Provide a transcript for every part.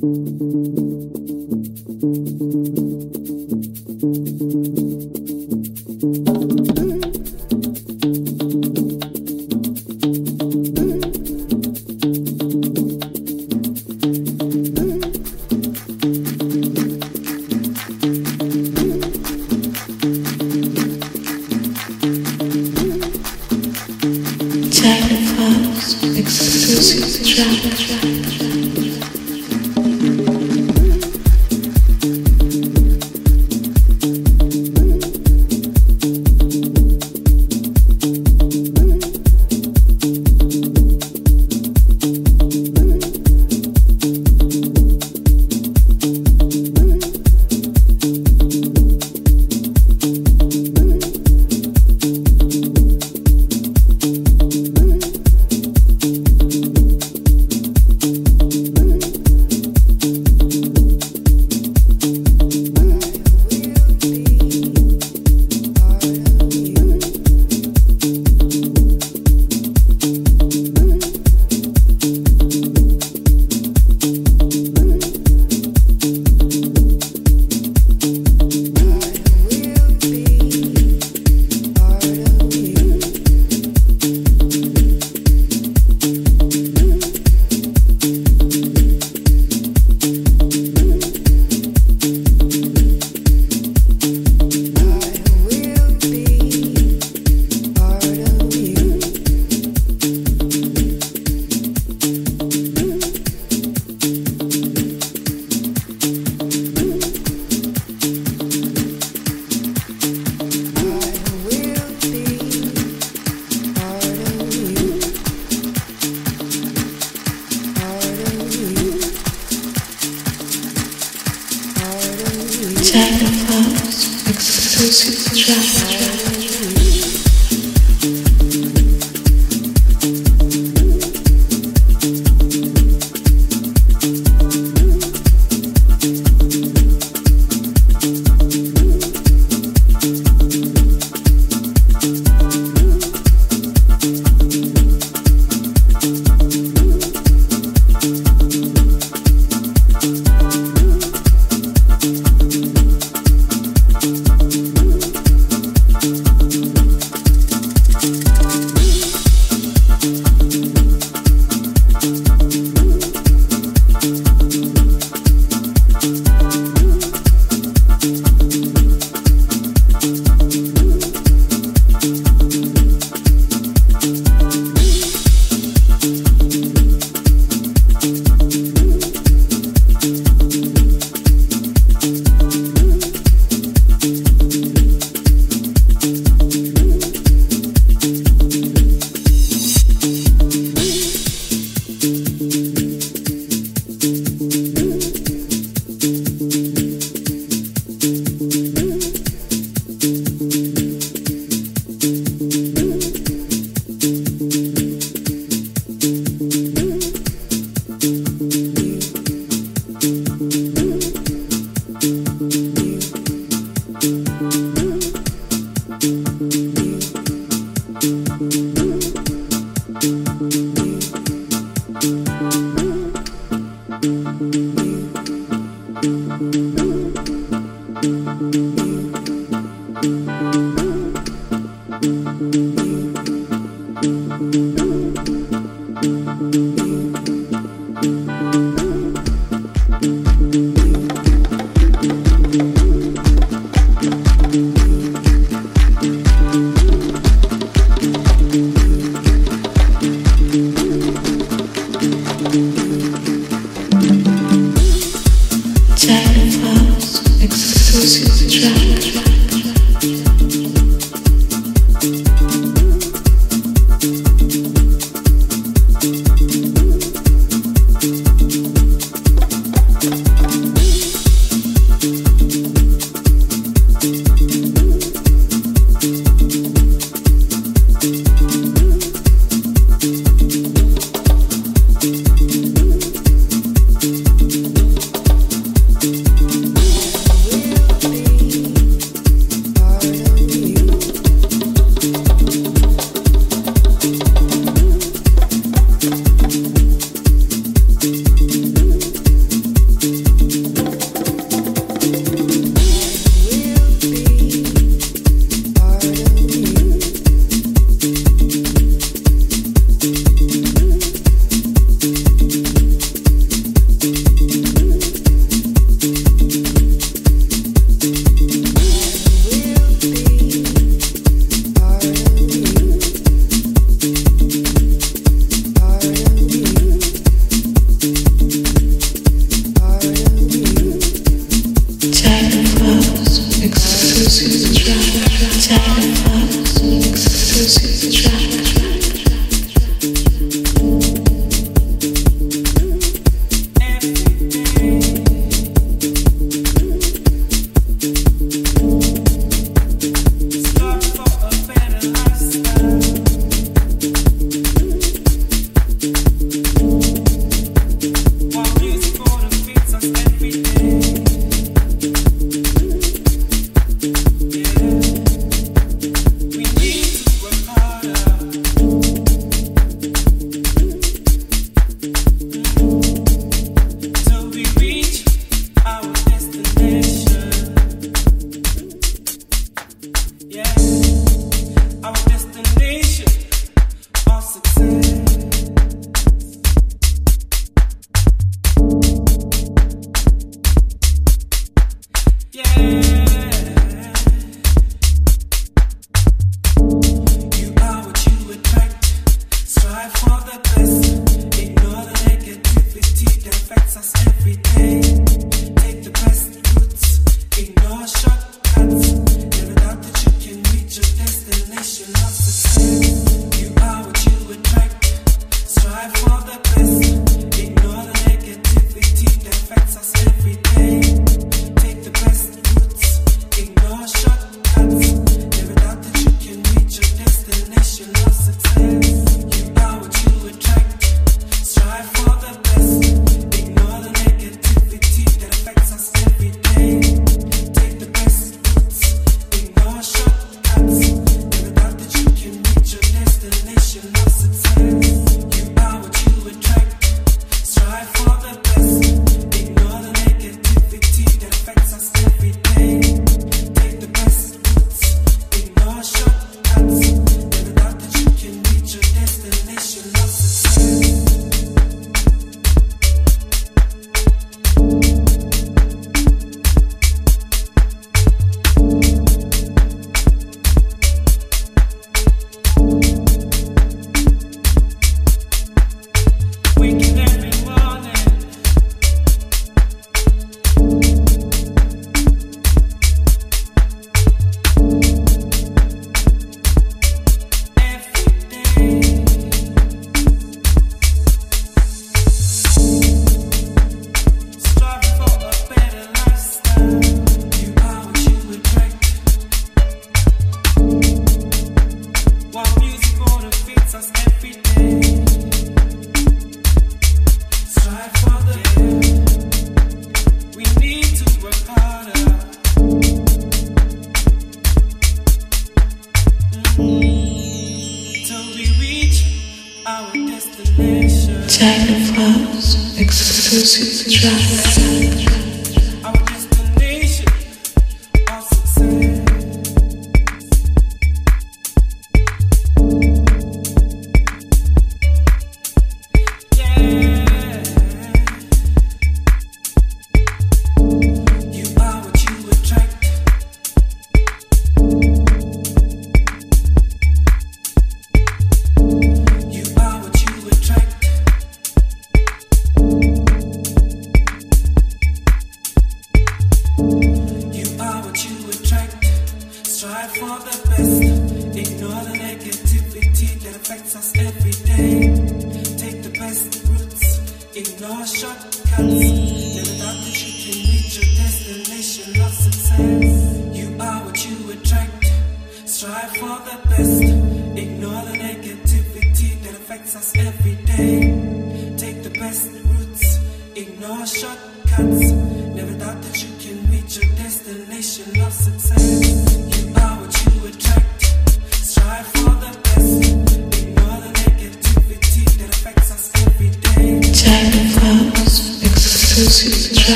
Thank you.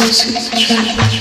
closer to travel.